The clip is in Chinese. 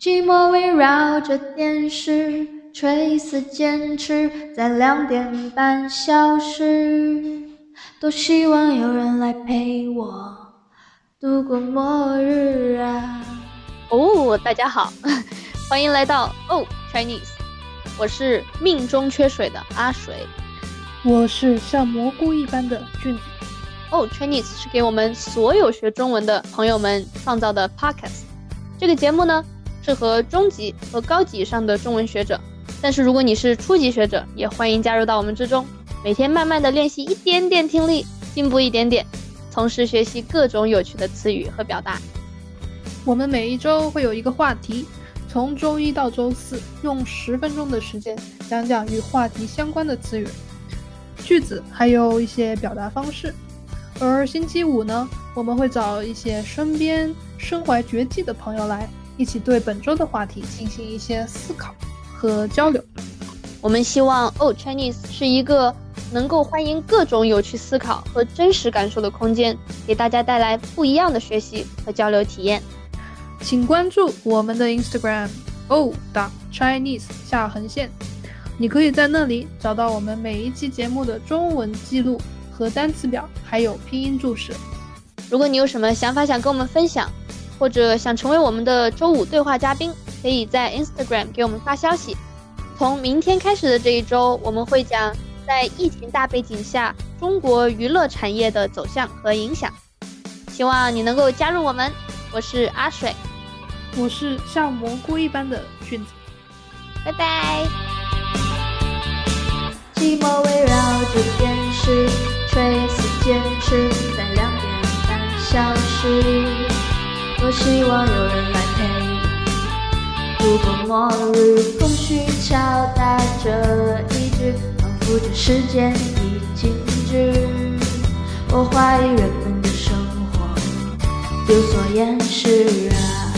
寂寞围绕着电视，垂死坚持在两点半消失。多希望有人来陪我度过末日啊！哦，大家好，欢迎来到哦 Chinese，我是命中缺水的阿水，我是像蘑菇一般的俊子。哦 Chinese 是给我们所有学中文的朋友们创造的 podcast，这个节目呢适合中级和高级以上的中文学者，但是如果你是初级学者，也欢迎加入到我们之中。每天慢慢的练习一点点听力，进步一点点，同时学习各种有趣的词语和表达。我们每一周会有一个话题，从周一到周四，用十分钟的时间讲讲与话题相关的词语、句子，还有一些表达方式。而星期五呢，我们会找一些身边身怀绝技的朋友来，一起对本周的话题进行一些思考和交流。我们希望 Old Chinese 是一个。能够欢迎各种有趣思考和真实感受的空间，给大家带来不一样的学习和交流体验。请关注我们的 Instagram o 打 Chinese 下横线，你可以在那里找到我们每一期节目的中文记录和单词表，还有拼音注释。如果你有什么想法想跟我们分享，或者想成为我们的周五对话嘉宾，可以在 Instagram 给我们发消息。从明天开始的这一周，我们会讲。在疫情大背景下，中国娱乐产业的走向和影响，希望你能够加入我们。我是阿水，我是像蘑菇一般的菌子，拜拜。寂寞围绕着电视，垂死坚持在两点半消失。多希望有人来陪，度过末日。空虚敲打着意志。不知时间已静止，我怀疑人们的生活有所掩饰啊。